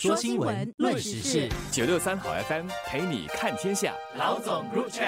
说新闻，论时事，九六三好 FM 陪你看天下。老总入场。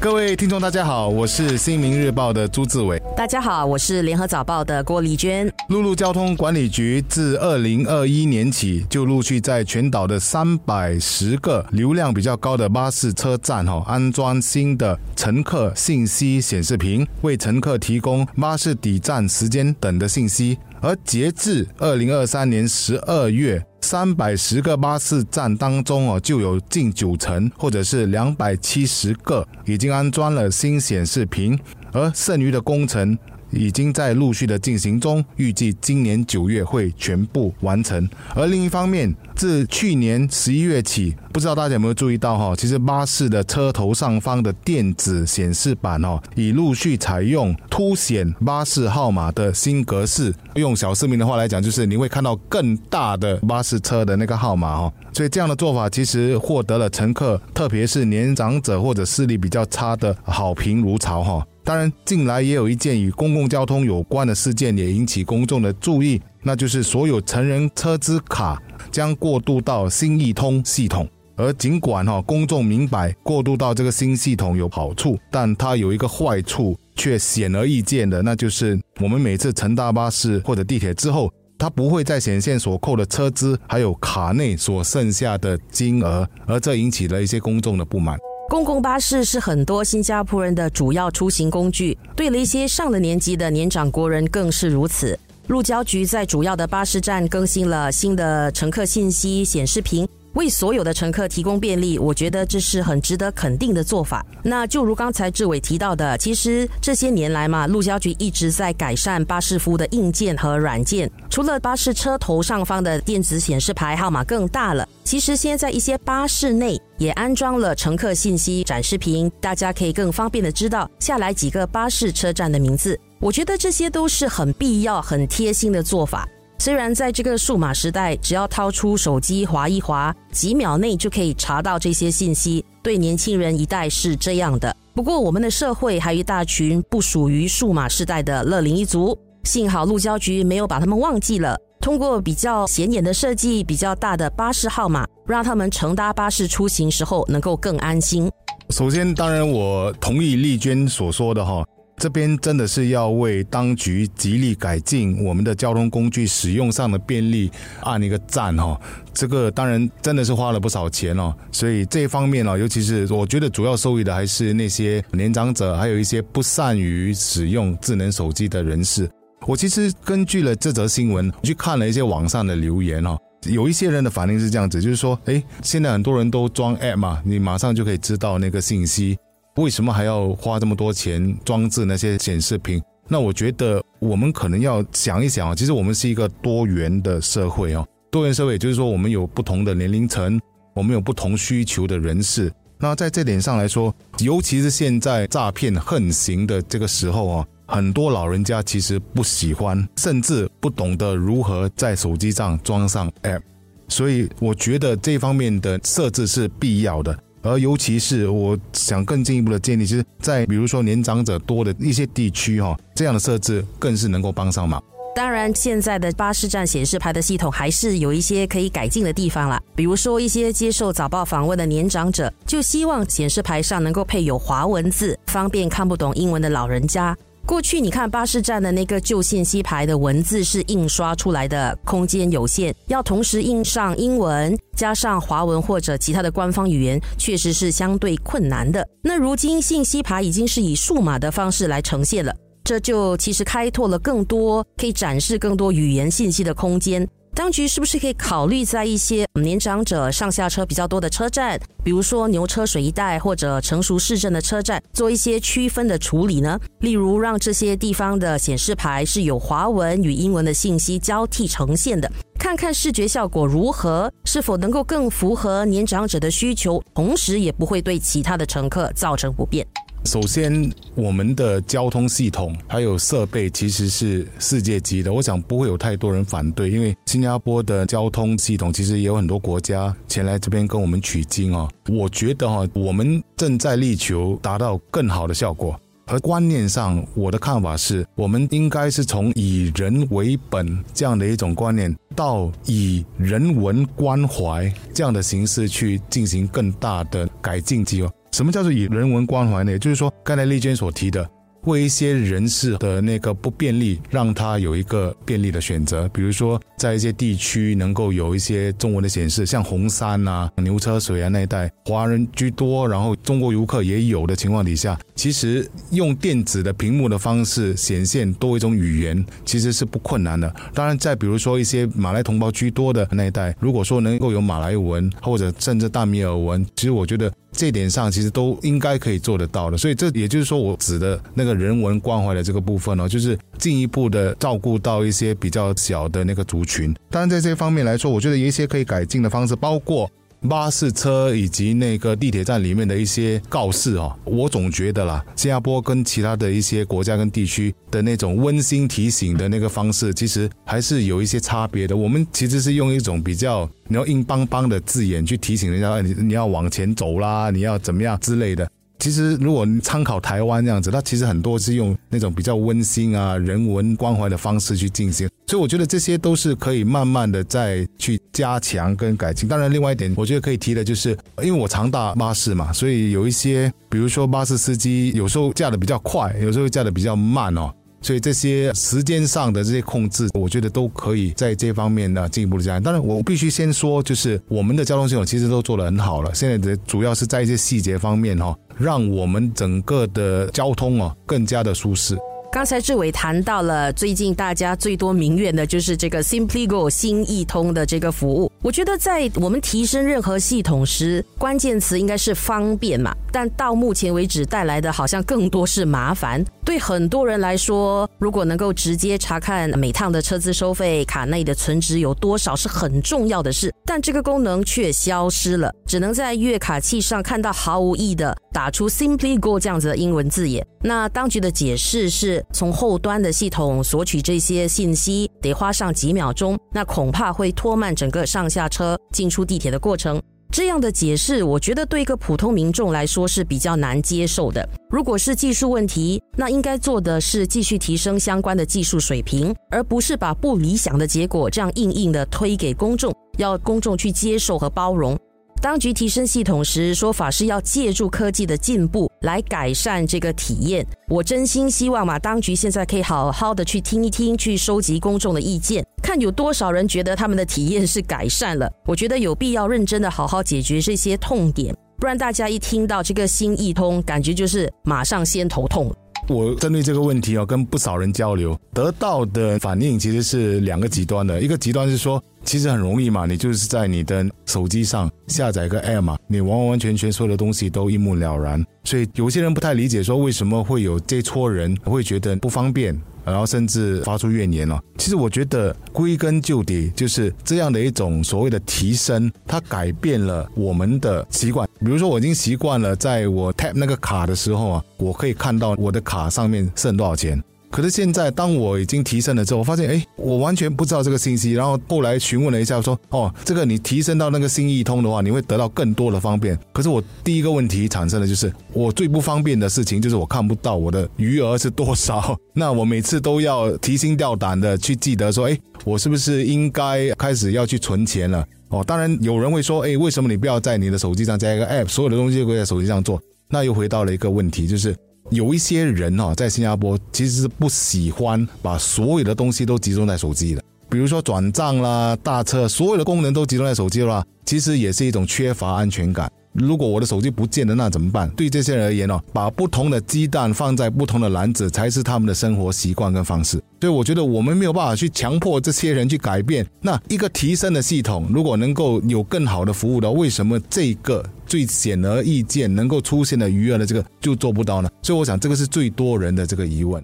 各位听众，大家好，我是新民日报的朱志伟。大家好，我是联合早报的郭丽娟。陆路交通管理局自二零二一年起，就陆续在全岛的三百十个流量比较高的巴士车站，哈，安装新的乘客信息显示屏，为乘客提供巴士抵站时间等的信息。而截至二零二三年十二月。三百十个巴士站当中哦，就有近九成，或者是两百七十个，已经安装了新显示屏，而剩余的工程。已经在陆续的进行中，预计今年九月会全部完成。而另一方面，自去年十一月起，不知道大家有没有注意到哈，其实巴士的车头上方的电子显示板哦，已陆续采用凸显巴士号码的新格式。用小市民的话来讲，就是你会看到更大的巴士车的那个号码哦。所以这样的做法其实获得了乘客，特别是年长者或者视力比较差的好评如潮哈。当然，近来也有一件与公共交通有关的事件也引起公众的注意，那就是所有成人车资卡将过渡到新易通系统。而尽管哈公众明白过渡到这个新系统有好处，但它有一个坏处却显而易见的，那就是我们每次乘搭巴士或者地铁之后，它不会再显现所扣的车资，还有卡内所剩下的金额，而这引起了一些公众的不满。公共巴士是很多新加坡人的主要出行工具，对了一些上了年纪的年长国人更是如此。路交局在主要的巴士站更新了新的乘客信息显示屏。为所有的乘客提供便利，我觉得这是很值得肯定的做法。那就如刚才志伟提到的，其实这些年来嘛，路交局一直在改善巴士服务的硬件和软件。除了巴士车头上方的电子显示牌号码更大了，其实现在一些巴士内也安装了乘客信息展示屏，大家可以更方便的知道下来几个巴士车站的名字。我觉得这些都是很必要、很贴心的做法。虽然在这个数码时代，只要掏出手机划一划，几秒内就可以查到这些信息，对年轻人一代是这样的。不过，我们的社会还有一大群不属于数码时代的乐龄一族，幸好路交局没有把他们忘记了。通过比较显眼的设计、比较大的巴士号码，让他们乘搭巴士出行时候能够更安心。首先，当然我同意丽娟所说的哈。这边真的是要为当局极力改进我们的交通工具使用上的便利按一个赞哈。这个当然真的是花了不少钱哦，所以这一方面哦，尤其是我觉得主要受益的还是那些年长者，还有一些不善于使用智能手机的人士。我其实根据了这则新闻去看了一些网上的留言哦，有一些人的反应是这样子，就是说，哎，现在很多人都装 App 嘛，你马上就可以知道那个信息。为什么还要花这么多钱装置那些显示屏？那我觉得我们可能要想一想啊，其实我们是一个多元的社会哦，多元社会就是说我们有不同的年龄层，我们有不同需求的人士。那在这点上来说，尤其是现在诈骗横行的这个时候啊，很多老人家其实不喜欢，甚至不懂得如何在手机上装上 App，所以我觉得这方面的设置是必要的。而尤其是我想更进一步的建议，其实，在比如说年长者多的一些地区哈，这样的设置更是能够帮上忙。当然，现在的巴士站显示牌的系统还是有一些可以改进的地方了。比如说，一些接受早报访问的年长者就希望显示牌上能够配有华文字，方便看不懂英文的老人家。过去你看巴士站的那个旧信息牌的文字是印刷出来的，空间有限，要同时印上英文加上华文或者其他的官方语言，确实是相对困难的。那如今信息牌已经是以数码的方式来呈现了，这就其实开拓了更多可以展示更多语言信息的空间。当局是不是可以考虑在一些年长者上下车比较多的车站，比如说牛车水一带或者成熟市镇的车站，做一些区分的处理呢？例如让这些地方的显示牌是有华文与英文的信息交替呈现的，看看视觉效果如何，是否能够更符合年长者的需求，同时也不会对其他的乘客造成不便。首先，我们的交通系统还有设备其实是世界级的，我想不会有太多人反对，因为新加坡的交通系统其实也有很多国家前来这边跟我们取经哦。我觉得哈，我们正在力求达到更好的效果。而观念上，我的看法是，我们应该是从以人为本这样的一种观念，到以人文关怀这样的形式去进行更大的改进计划。什么叫做以人文关怀呢？也就是说，刚才丽娟所提的。为一些人士的那个不便利，让他有一个便利的选择。比如说，在一些地区能够有一些中文的显示，像红山啊、牛车水啊那一带，华人居多，然后中国游客也有的情况底下，其实用电子的屏幕的方式显现多一种语言，其实是不困难的。当然，在比如说一些马来同胞居多的那一带，如果说能够有马来文或者甚至大米尔文，其实我觉得。这点上其实都应该可以做得到的，所以这也就是说我指的那个人文关怀的这个部分呢，就是进一步的照顾到一些比较小的那个族群。当然，在这方面来说，我觉得有一些可以改进的方式，包括。巴士车以及那个地铁站里面的一些告示哦，我总觉得啦，新加坡跟其他的一些国家跟地区的那种温馨提醒的那个方式，其实还是有一些差别的。我们其实是用一种比较你要硬邦邦的字眼去提醒人家，你你要往前走啦，你要怎么样之类的。其实，如果你参考台湾这样子，它其实很多是用那种比较温馨啊、人文关怀的方式去进行，所以我觉得这些都是可以慢慢的再去加强跟改进。当然，另外一点，我觉得可以提的就是，因为我常搭巴士嘛，所以有一些，比如说巴士司机有时候驾的比较快，有时候驾的比较慢哦。所以这些时间上的这些控制，我觉得都可以在这方面呢进一步的加强。当然，我必须先说，就是我们的交通系统其实都做得很好了。现在的主要是在一些细节方面哈，让我们整个的交通哦更加的舒适。刚才志伟谈到了最近大家最多民怨的就是这个 Simply Go 新易通的这个服务。我觉得在我们提升任何系统时，关键词应该是方便嘛。但到目前为止带来的好像更多是麻烦。对很多人来说，如果能够直接查看每趟的车资收费、卡内的存值有多少，是很重要的事。但这个功能却消失了，只能在月卡器上看到毫无意义的打出 Simply Go 这样子的英文字眼。那当局的解释是。从后端的系统索取这些信息得花上几秒钟，那恐怕会拖慢整个上下车、进出地铁的过程。这样的解释，我觉得对一个普通民众来说是比较难接受的。如果是技术问题，那应该做的是继续提升相关的技术水平，而不是把不理想的结果这样硬硬的推给公众，要公众去接受和包容。当局提升系统时，说法是要借助科技的进步来改善这个体验。我真心希望嘛，当局现在可以好好的去听一听，去收集公众的意见，看有多少人觉得他们的体验是改善了。我觉得有必要认真的好好解决这些痛点，不然大家一听到这个新易通，感觉就是马上先头痛。我针对这个问题哦，跟不少人交流，得到的反应其实是两个极端的。一个极端是说，其实很容易嘛，你就是在你的手机上下载个 App 嘛，你完完全全所有的东西都一目了然。所以有些人不太理解，说为什么会有这撮人会觉得不方便。然后甚至发出怨言了。其实我觉得归根究底就是这样的一种所谓的提升，它改变了我们的习惯。比如说，我已经习惯了在我 tap 那个卡的时候啊，我可以看到我的卡上面剩多少钱。可是现在，当我已经提升了之后，我发现，哎，我完全不知道这个信息。然后后来询问了一下，说，哦，这个你提升到那个新易通的话，你会得到更多的方便。可是我第一个问题产生的就是，我最不方便的事情就是我看不到我的余额是多少。那我每次都要提心吊胆的去记得说，哎，我是不是应该开始要去存钱了？哦，当然有人会说，哎，为什么你不要在你的手机上加一个 app，所有的东西都在手机上做？那又回到了一个问题，就是。有一些人哈，在新加坡其实是不喜欢把所有的东西都集中在手机的，比如说转账啦、大车，所有的功能都集中在手机了，其实也是一种缺乏安全感。如果我的手机不见了，那怎么办？对这些人而言哦，把不同的鸡蛋放在不同的篮子，才是他们的生活习惯跟方式。所以我觉得我们没有办法去强迫这些人去改变。那一个提升的系统，如果能够有更好的服务的，为什么这个最显而易见能够出现的余额的这个就做不到呢？所以我想这个是最多人的这个疑问。